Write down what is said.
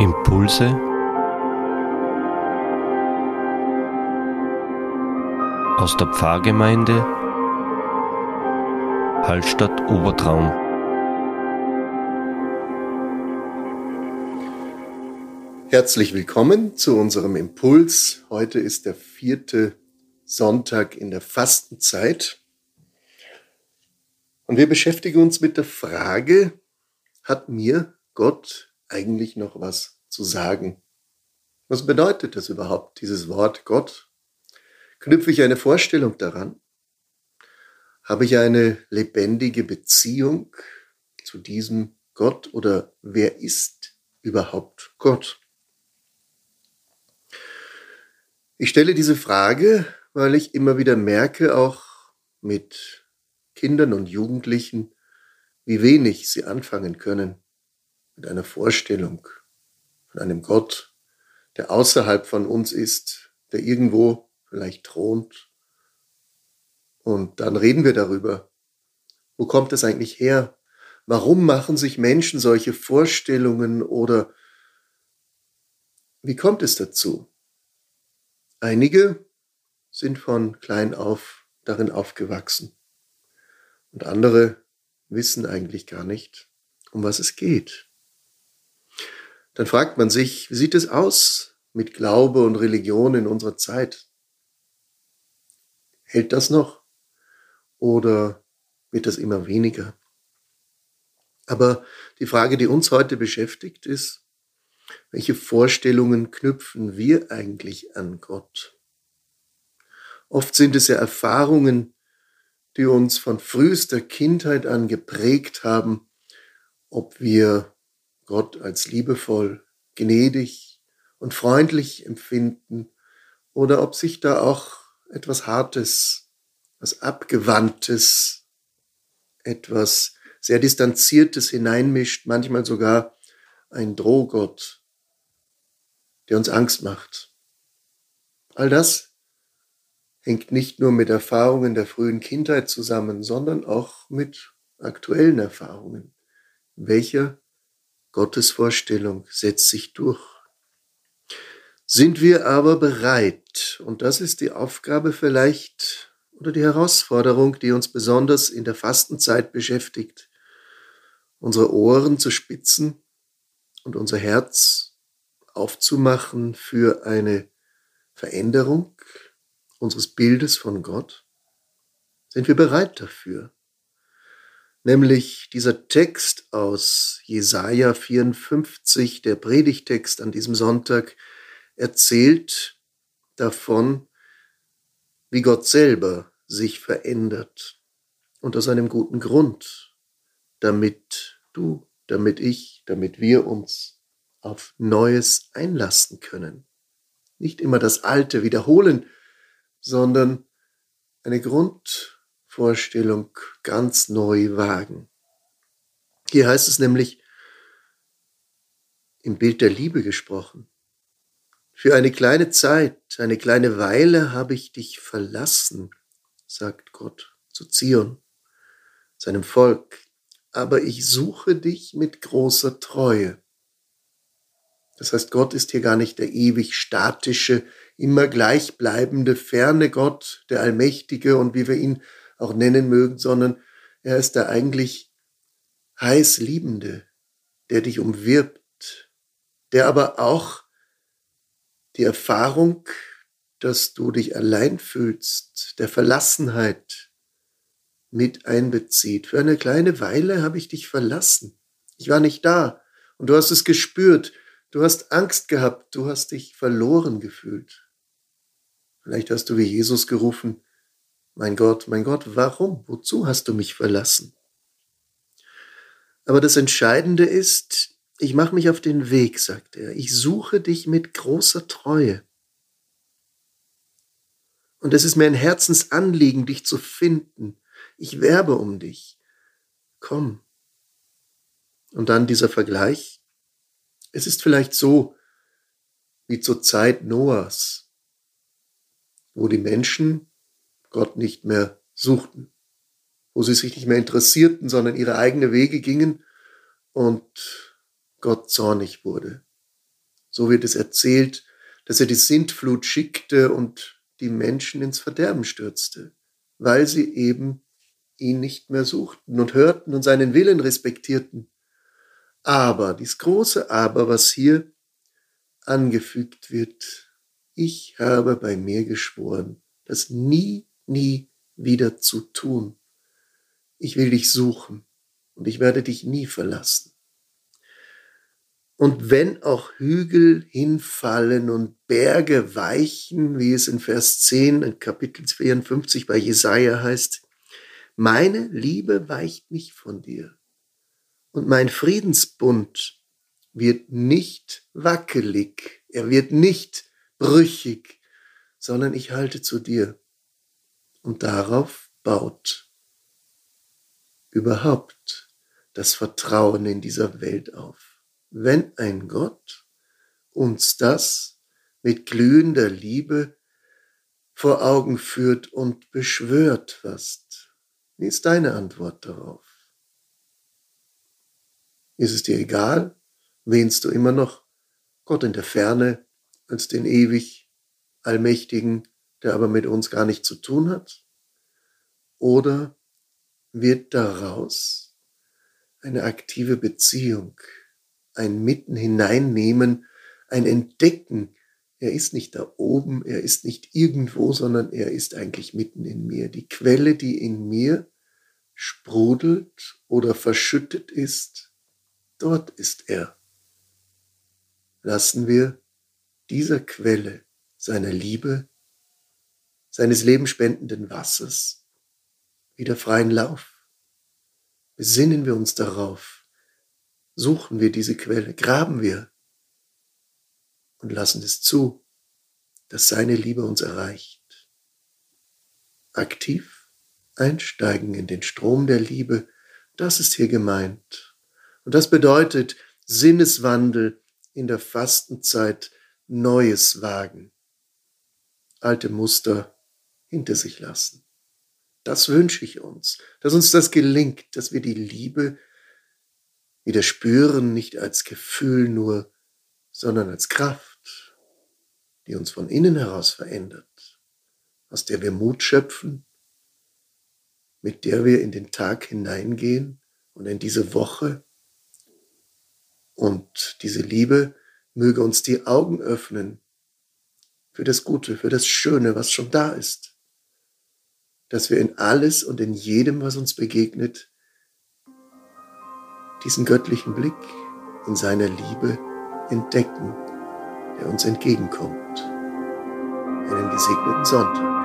Impulse aus der Pfarrgemeinde Hallstatt Obertraum. Herzlich willkommen zu unserem Impuls. Heute ist der vierte Sonntag in der Fastenzeit. Und wir beschäftigen uns mit der Frage, hat mir Gott eigentlich noch was zu sagen. Was bedeutet das überhaupt, dieses Wort Gott? Knüpfe ich eine Vorstellung daran? Habe ich eine lebendige Beziehung zu diesem Gott oder wer ist überhaupt Gott? Ich stelle diese Frage, weil ich immer wieder merke, auch mit Kindern und Jugendlichen, wie wenig sie anfangen können mit einer Vorstellung von einem Gott, der außerhalb von uns ist, der irgendwo vielleicht thront. Und dann reden wir darüber. Wo kommt das eigentlich her? Warum machen sich Menschen solche Vorstellungen oder wie kommt es dazu? Einige sind von klein auf darin aufgewachsen und andere wissen eigentlich gar nicht, um was es geht dann fragt man sich, wie sieht es aus mit Glaube und Religion in unserer Zeit? Hält das noch? Oder wird das immer weniger? Aber die Frage, die uns heute beschäftigt, ist, welche Vorstellungen knüpfen wir eigentlich an Gott? Oft sind es ja Erfahrungen, die uns von frühester Kindheit an geprägt haben, ob wir Gott als liebevoll, gnädig und freundlich empfinden oder ob sich da auch etwas Hartes, was Abgewandtes, etwas sehr Distanziertes hineinmischt, manchmal sogar ein Drohgott, der uns Angst macht. All das hängt nicht nur mit Erfahrungen der frühen Kindheit zusammen, sondern auch mit aktuellen Erfahrungen. Welcher Gottes Vorstellung setzt sich durch. Sind wir aber bereit, und das ist die Aufgabe vielleicht oder die Herausforderung, die uns besonders in der Fastenzeit beschäftigt, unsere Ohren zu spitzen und unser Herz aufzumachen für eine Veränderung unseres Bildes von Gott? Sind wir bereit dafür? Nämlich dieser Text aus Jesaja 54, der Predigtext an diesem Sonntag, erzählt davon, wie Gott selber sich verändert und aus einem guten Grund, damit du, damit ich, damit wir uns auf Neues einlassen können. Nicht immer das Alte wiederholen, sondern eine Grund Vorstellung ganz neu wagen. Hier heißt es nämlich im Bild der Liebe gesprochen. Für eine kleine Zeit, eine kleine Weile habe ich dich verlassen, sagt Gott zu Zion, seinem Volk, aber ich suche dich mit großer Treue. Das heißt, Gott ist hier gar nicht der ewig statische, immer gleichbleibende, ferne Gott, der Allmächtige und wie wir ihn auch nennen mögen, sondern er ist der eigentlich heiß Liebende, der dich umwirbt, der aber auch die Erfahrung, dass du dich allein fühlst, der Verlassenheit mit einbezieht. Für eine kleine Weile habe ich dich verlassen. Ich war nicht da und du hast es gespürt. Du hast Angst gehabt, du hast dich verloren gefühlt. Vielleicht hast du wie Jesus gerufen, mein Gott, mein Gott, warum? Wozu hast du mich verlassen? Aber das Entscheidende ist, ich mache mich auf den Weg, sagt er. Ich suche dich mit großer Treue. Und es ist mir ein Herzensanliegen, dich zu finden. Ich werbe um dich. Komm. Und dann dieser Vergleich. Es ist vielleicht so wie zur Zeit Noahs, wo die Menschen Gott nicht mehr suchten, wo sie sich nicht mehr interessierten, sondern ihre eigenen Wege gingen und Gott zornig wurde. So wird es erzählt, dass er die Sintflut schickte und die Menschen ins Verderben stürzte, weil sie eben ihn nicht mehr suchten und hörten und seinen Willen respektierten. Aber, dies große Aber, was hier angefügt wird, ich habe bei mir geschworen, das nie, nie wieder zu tun. Ich will dich suchen und ich werde dich nie verlassen. Und wenn auch Hügel hinfallen und Berge weichen, wie es in Vers 10 in Kapitel 54 bei Jesaja heißt, meine Liebe weicht nicht von dir und mein Friedensbund wird nicht wackelig, er wird nicht brüchig, sondern ich halte zu dir. Und darauf baut überhaupt das Vertrauen in dieser Welt auf. Wenn ein Gott uns das mit glühender Liebe vor Augen führt und beschwört fast, wie ist deine Antwort darauf? Ist es dir egal? Wähnst du immer noch Gott in der Ferne als den ewig Allmächtigen, der aber mit uns gar nichts zu tun hat? Oder wird daraus eine aktive Beziehung, ein Mitten hineinnehmen, ein Entdecken, er ist nicht da oben, er ist nicht irgendwo, sondern er ist eigentlich mitten in mir. Die Quelle, die in mir sprudelt oder verschüttet ist, dort ist er. Lassen wir dieser Quelle seiner Liebe, seines lebenspendenden Wassers wieder freien Lauf. Besinnen wir uns darauf, suchen wir diese Quelle, graben wir und lassen es zu, dass seine Liebe uns erreicht. Aktiv einsteigen in den Strom der Liebe, das ist hier gemeint. Und das bedeutet Sinneswandel in der Fastenzeit, Neues wagen, alte Muster hinter sich lassen. Das wünsche ich uns, dass uns das gelingt, dass wir die Liebe wieder spüren, nicht als Gefühl nur, sondern als Kraft, die uns von innen heraus verändert, aus der wir Mut schöpfen, mit der wir in den Tag hineingehen und in diese Woche. Und diese Liebe möge uns die Augen öffnen für das Gute, für das Schöne, was schon da ist. Dass wir in alles und in jedem, was uns begegnet, diesen göttlichen Blick in seiner Liebe entdecken, der uns entgegenkommt. Einen gesegneten Sonntag.